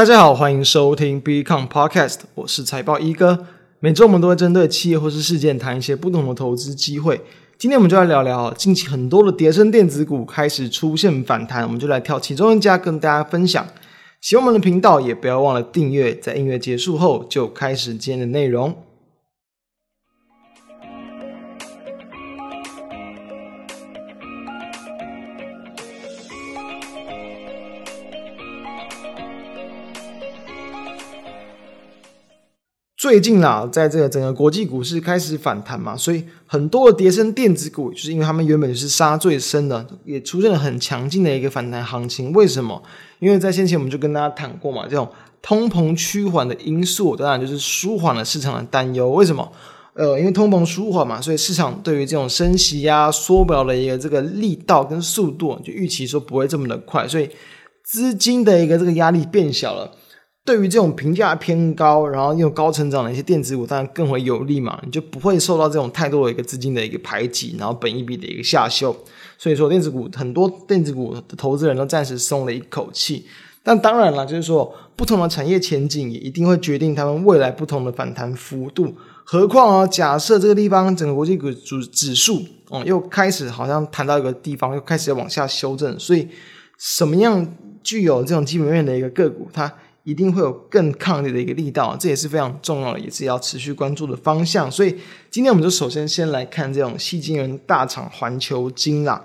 大家好，欢迎收听 Become Podcast，我是财报一哥。每周我们都会针对企业或是事件谈一些不同的投资机会。今天我们就来聊聊近期很多的叠升电子股开始出现反弹，我们就来挑其中一家跟大家分享。喜欢我们的频道，也不要忘了订阅。在音乐结束后，就开始今天的内容。最近啊，在这个整个国际股市开始反弹嘛，所以很多的跌升电子股，就是因为他们原本是杀最深的，也出现了很强劲的一个反弹行情。为什么？因为在先前我们就跟大家谈过嘛，这种通膨趋缓的因素，当然就是舒缓了市场的担忧。为什么？呃，因为通膨舒缓嘛，所以市场对于这种升息呀、缩表的一个这个力道跟速度，就预期说不会这么的快，所以资金的一个这个压力变小了。对于这种评价偏高，然后又高成长的一些电子股，当然更为有利嘛，你就不会受到这种太多的一个资金的一个排挤，然后本益比的一个下修。所以说，电子股很多电子股的投资人都暂时松了一口气。但当然了，就是说不同的产业前景也一定会决定他们未来不同的反弹幅度。何况啊，假设这个地方整个国际股指指数哦又开始好像谈到一个地方又开始往下修正，所以什么样具有这种基本面的一个个股，它一定会有更抗跌的一个力道，这也是非常重要的，也是要持续关注的方向。所以今天我们就首先先来看这种细晶圆大厂环球晶啦。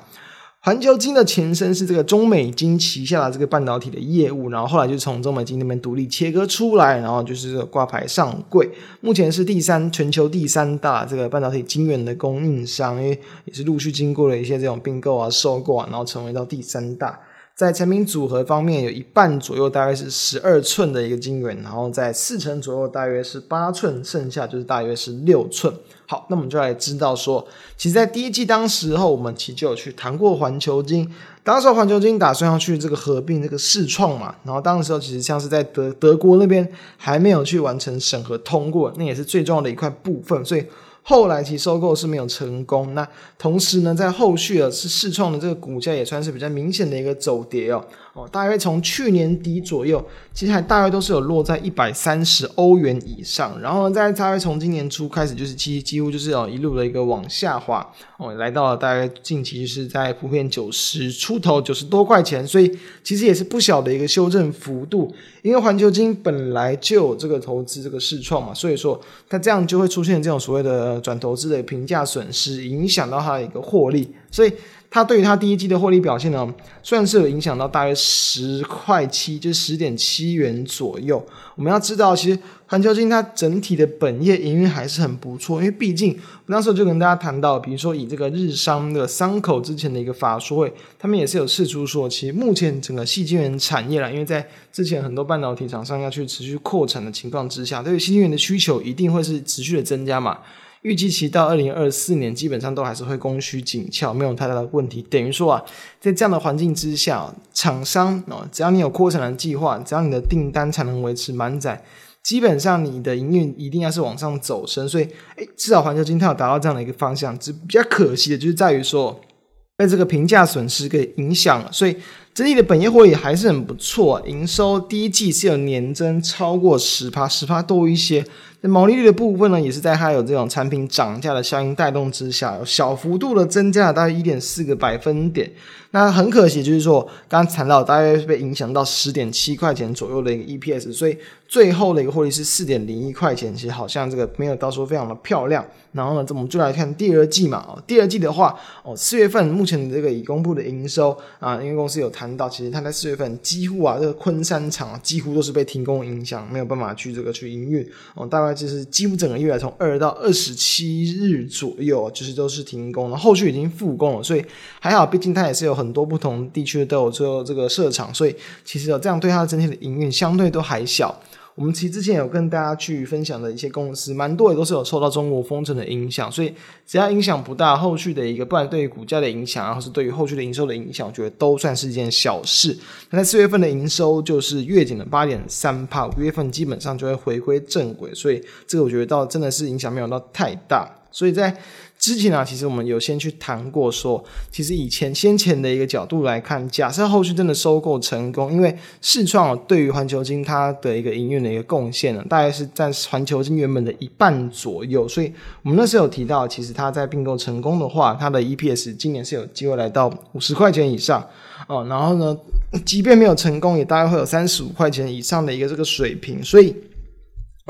环球晶的前身是这个中美晶旗下的这个半导体的业务，然后后来就从中美晶那边独立切割出来，然后就是这个挂牌上柜。目前是第三全球第三大这个半导体晶圆的供应商，因为也是陆续经过了一些这种并购啊、收购啊，然后成为到第三大。在产品组合方面，有一半左右大约是十二寸的一个晶圆，然后在四成左右大约是八寸，剩下就是大约是六寸。好，那我们就来知道说，其实，在第一季当时候，我们其实就有去谈过环球晶，当时环球晶打算要去这个合并这个视创嘛，然后当时候其实像是在德德国那边还没有去完成审核通过，那也是最重要的一块部分，所以。后来其收购是没有成功，那同时呢，在后续啊是试创的这个股价也算是比较明显的一个走跌哦。哦，大约从去年底左右，其实还大约都是有落在一百三十欧元以上，然后呢，在大约从今年初开始，就是几几乎就是哦一路的一个往下滑哦，来到了大约近期是在普遍九十出头九十多块钱，所以其实也是不小的一个修正幅度，因为环球金本来就有这个投资这个市创嘛，所以说它这样就会出现这种所谓的。转投资的评价损失影响到它的一个获利，所以它对于它第一季的获利表现呢，虽然是有影响到大约十块七，就是十点七元左右。我们要知道，其实环球晶它整体的本业营运还是很不错，因为毕竟那时候就跟大家谈到，比如说以这个日商的三口之前的一个法说会，他们也是有释出说，其实目前整个矽晶圆产业啦，因为在之前很多半导体厂商要去持续扩产的情况之下，对于矽晶圆的需求一定会是持续的增加嘛。预计其到二零二四年，基本上都还是会供需紧俏，没有太大的问题。等于说啊，在这样的环境之下，厂商哦，只要你有扩产的计划，只要你的订单才能维持满载，基本上你的营运一定要是往上走升。所以，诶，至少环球晶它有达到这样的一个方向。只比较可惜的就是在于说，被这个评价损失给影响了。所以，整体的本业获利还是很不错，营收第一季是有年增超过十趴，十趴多一些。那毛利率的部分呢，也是在它有这种产品涨价的效应带动之下，小幅度的增加了大概一点四个百分点。那很可惜，就是说刚刚谈到大约被影响到十点七块钱左右的一个 EPS，所以最后的一个获利是四点零一块钱，其实好像这个没有到说非常的漂亮。然后呢，这我们就来看第二季嘛。哦，第二季的话，哦，四月份目前的这个已公布的营收啊，因为公司有谈到，其实他在四月份几乎啊，这个昆山厂，几乎都是被停工影响，没有办法去这个去营运。哦，大概就是几乎整个月从二到二十七日左右，就是都是停工了，后续已经复工了，所以还好，毕竟它也是有很。多不同地区都有做这个设厂，所以其实有这样对它的整体的营运相对都还小。我们其实之前有跟大家去分享的一些公司，蛮多也都是有受到中国封城的影响，所以只要影响不大，后续的一个不然对于股价的影响，然后是对于后续的营收的影响，我觉得都算是一件小事。那在四月份的营收就是月减了八点三趴，五月份基本上就会回归正轨，所以这个我觉得倒真的是影响没有到太大。所以在之前啊，其实我们有先去谈过说，其实以前先前的一个角度来看，假设后续真的收购成功，因为视创对于环球金它的一个营运的一个贡献呢，大概是占环球金原本的一半左右，所以我们那时候有提到，其实它在并购成功的话，它的 EPS 今年是有机会来到五十块钱以上哦，然后呢，即便没有成功，也大概会有三十五块钱以上的一个这个水平，所以。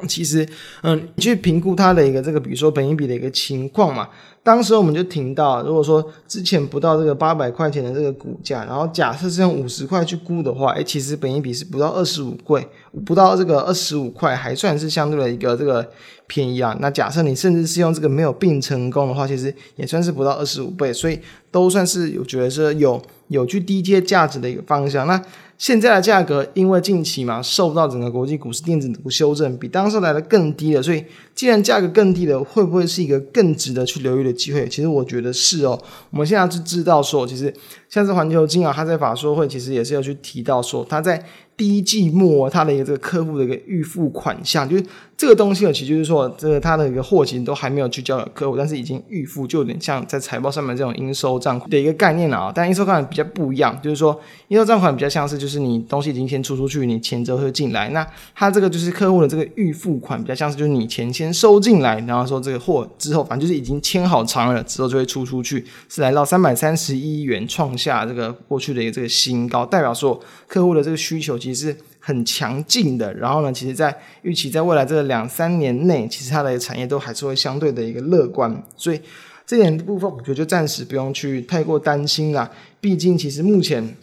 其实，嗯，去评估它的一个这个，比如说本益比的一个情况嘛。当时我们就听到，如果说之前不到这个八百块钱的这个股价，然后假设是用五十块去估的话，哎，其实本益比是不到二十五贵，不到这个二十五块，还算是相对的一个这个便宜啊。那假设你甚至是用这个没有并成功的话，其实也算是不到二十五倍，所以都算是我觉得是有有去低阶价值的一个方向。那现在的价格，因为近期嘛，受到整个国际股市电子股修正，比当时来的更低了。所以，既然价格更低了，会不会是一个更值得去留意的机会？其实我觉得是哦。我们现在就知道说，其实像是环球金啊，他在法说会其实也是有去提到说，他在。第一季末，他的一个这个客户的一个预付款项，就是这个东西呢，其实就是说，这个他的一个货其实都还没有去交给客户，但是已经预付，就有点像在财报上面这种应收账款的一个概念了啊。但应收账款比较不一样，就是说应收账款比较像是就是你东西已经先出出去，你钱之后会进来。那他这个就是客户的这个预付款比较像是就是你钱先收进来，然后说这个货之后反正就是已经签好长了之后就会出出去，是来到三百三十一元，创新下这个过去的一个这个新高，代表说客户的这个需求。其实是很强劲的，然后呢，其实，在预期在未来这两三年内，其实它的产业都还是会相对的一个乐观，所以这点部分我觉得就暂时不用去太过担心啦。毕竟，其实目前。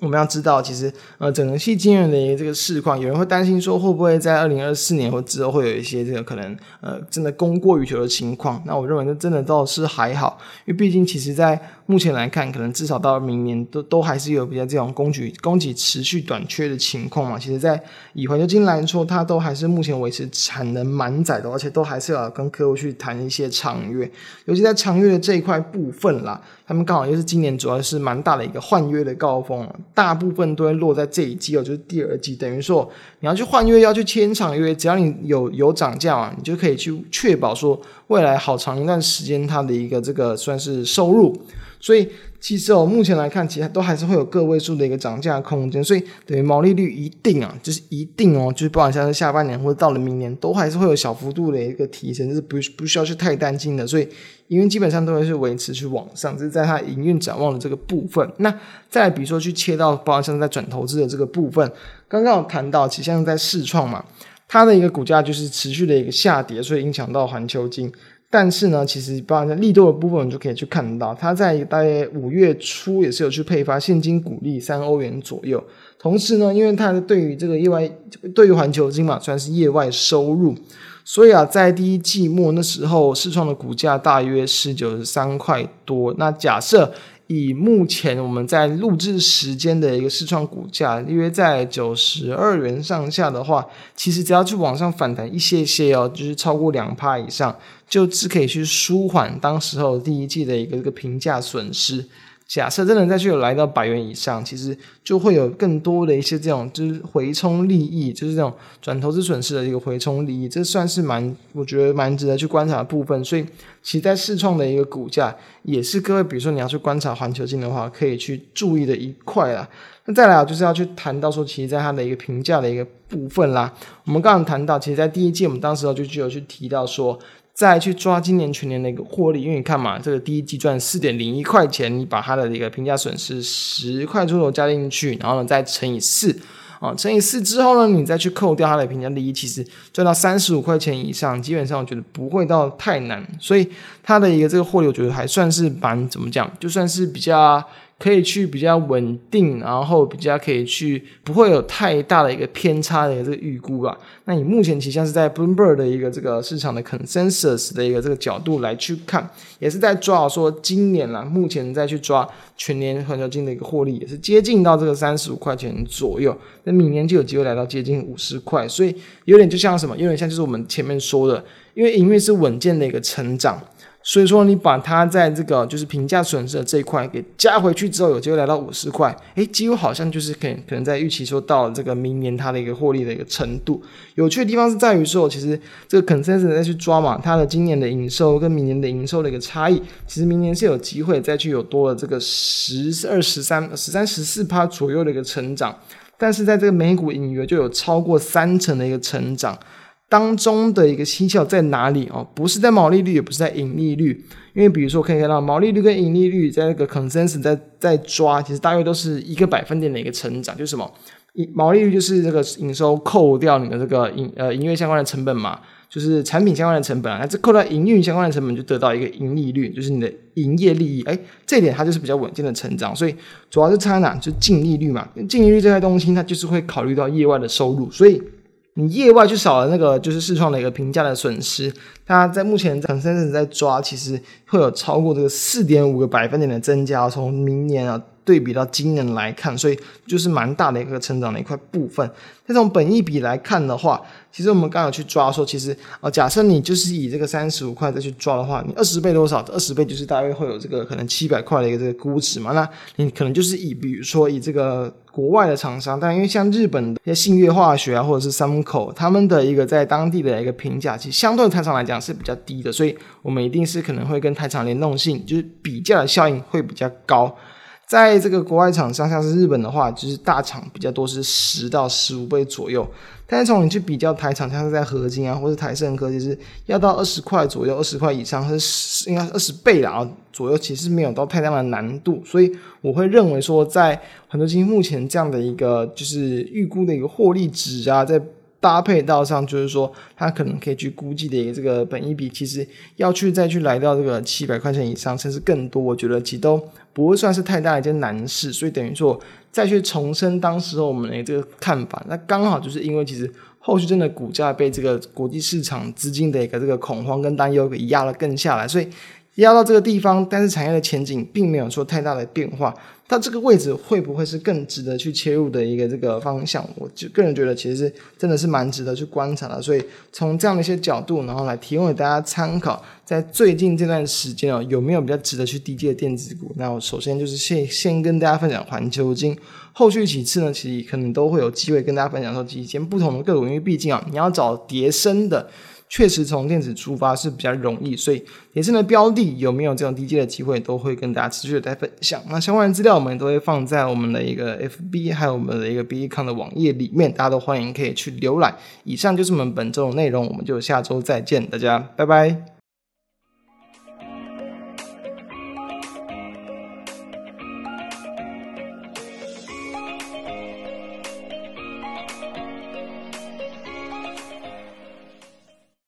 我们要知道，其实呃，整个矽晶圆的这个市况，有人会担心说，会不会在二零二四年或之后会有一些这个可能呃，真的供过于求的情况？那我认为，那真的倒是还好，因为毕竟其实在目前来看，可能至少到明年都都还是有比较这种供给供给持续短缺的情况嘛。其实，在以环球金来说，它都还是目前维持产能满载的，而且都还是要跟客户去谈一些长约，尤其在长约的这一块部分啦。他们刚好又是今年主要是蛮大的一个换约的高峰，大部分都会落在这一季哦，就是第二季。等于说你要去换约，要去签长约，只要你有有涨价啊，你就可以去确保说未来好长一段时间它的一个这个算是收入。所以其实哦，目前来看，其实都还是会有个位数的一个涨价空间，所以等于毛利率一定啊，就是一定哦，就是不管像是下半年或者到了明年，都还是会有小幅度的一个提升，就是不不需要去太担心的。所以营运基本上都会是维持去往上，这是在它营运展望的这个部分。那再比如说去切到，包括像是在转投资的这个部分，刚刚有谈到，其实像在世创嘛，它的一个股价就是持续的一个下跌，所以影响到环球金。但是呢，其实包含在利多的部分，你就可以去看到，它在大约五月初也是有去配发现金股利三欧元左右。同时呢，因为它对于这个意外，对于环球金嘛，算是业外收入，所以啊，在第一季末那时候，世创的股价大约是九十三块多。那假设。以目前我们在录制时间的一个市创股价约在九十二元上下的话，其实只要去往上反弹一些些哦，就是超过两趴以上，就只可以去舒缓当时候第一季的一个一个评价损失。假设真的再去有来到百元以上，其实就会有更多的一些这种就是回冲利益，就是这种转投资损失的一个回冲利益，这算是蛮我觉得蛮值得去观察的部分。所以，其实在世创的一个股价也是各位，比如说你要去观察环球金的话，可以去注意的一块啦。那再来啊，就是要去谈到说，其实在它的一个评价的一个部分啦。我们刚刚谈到，其实，在第一季我们当时就就有去提到说。再去抓今年全年的一个获利，因为你看嘛，这个第一季赚四点零一块钱，你把它的一个评价损失十块出头加进去，然后呢再乘以四，啊，乘以四之后呢，你再去扣掉它的评价利益，其实赚到三十五块钱以上，基本上我觉得不会到太难，所以它的一个这个获利，我觉得还算是蛮怎么讲，就算是比较。可以去比较稳定，然后比较可以去不会有太大的一个偏差的一个这个预估吧。那你目前其实像是在 Bloomberg 的一个这个市场的 consensus 的一个这个角度来去看，也是在抓说今年啦，目前再去抓全年环球金的一个获利，也是接近到这个三十五块钱左右。那明年就有机会来到接近五十块，所以有点就像什么，有点像就是我们前面说的，因为营运是稳健的一个成长。所以说，你把它在这个就是评价损失的这一块给加回去之后，有机会来到五十块，诶，几乎好像就是可以可能在预期说到了这个明年它的一个获利的一个程度。有趣的地方是在于说，其实这个 consensus 再去抓嘛，它的今年的营收跟明年的营收的一个差异，其实明年是有机会再去有多了这个十二、十三、十三、十四趴左右的一个成长，但是在这个每股盈余就有超过三成的一个成长。当中的一个蹊跷在哪里哦？不是在毛利率，也不是在盈利率，因为比如说可以看到毛利率跟盈利率在那个 consensus 在在抓，其实大约都是一个百分点的一个成长，就是什么？毛利率就是这个营收扣掉你的这个营呃营业相关的成本嘛，就是产品相关的成本啊，那这扣掉营运相关的成本就得到一个盈利率，就是你的营业利益，哎，这一点它就是比较稳健的成长，所以主要是差哪？就净利率嘛，净利率这块东西它就是会考虑到业外的收入，所以。你业外就少了那个就是视创的一个评价的损失，它在目前恒生正在抓，其实会有超过这个四点五个百分点的增加，从明年啊。对比到今年来看，所以就是蛮大的一个成长的一块部分。那从本益比来看的话，其实我们刚刚去抓说，其实啊，假设你就是以这个三十五块再去抓的话，你二十倍多少？二十倍就是大约会有这个可能七百块的一个这个估值嘛。那你可能就是以比如说以这个国外的厂商，但因为像日本的一些信越化学啊，或者是 SUMCO，他们的一个在当地的一个评价，其实相对台厂来讲是比较低的，所以我们一定是可能会跟台厂联动性，就是比较的效应会比较高。在这个国外厂商，像是日本的话，就是大厂比较多，是十到十五倍左右。但是从你去比较台厂，像是在合金啊，或是台胜科，其实要到二十块左右，二十块以上，是应该是二十倍啦左右，其实没有到太大的难度。所以我会认为说，在很多基金目前这样的一个就是预估的一个获利值啊，在。搭配到上，就是说，它可能可以去估计的一个这个本益比，其实要去再去来到这个七百块钱以上，甚至更多，我觉得其实都不会算是太大一件难事。所以等于说，再去重申当时候我们的这个看法，那刚好就是因为其实后续真的股价被这个国际市场资金的一个这个恐慌跟担忧给压了更下来，所以。压到这个地方，但是产业的前景并没有说太大的变化，它这个位置会不会是更值得去切入的一个这个方向？我就个人觉得，其实是真的是蛮值得去观察的。所以从这样的一些角度，然后来提供给大家参考，在最近这段时间哦，有没有比较值得去低接的电子股？那我首先就是先先跟大家分享环球金，后续几次呢，其实可能都会有机会跟大家分享说几间不同的个股，因为毕竟啊，你要找叠升的。确实从电子出发是比较容易，所以也是呢，标的有没有这种低阶的机会，都会跟大家持续的在分享。那相关的资料我们都会放在我们的一个 FB，还有我们的一个 BECON 的网页里面，大家都欢迎可以去浏览。以上就是我们本周的内容，我们就下周再见，大家拜拜。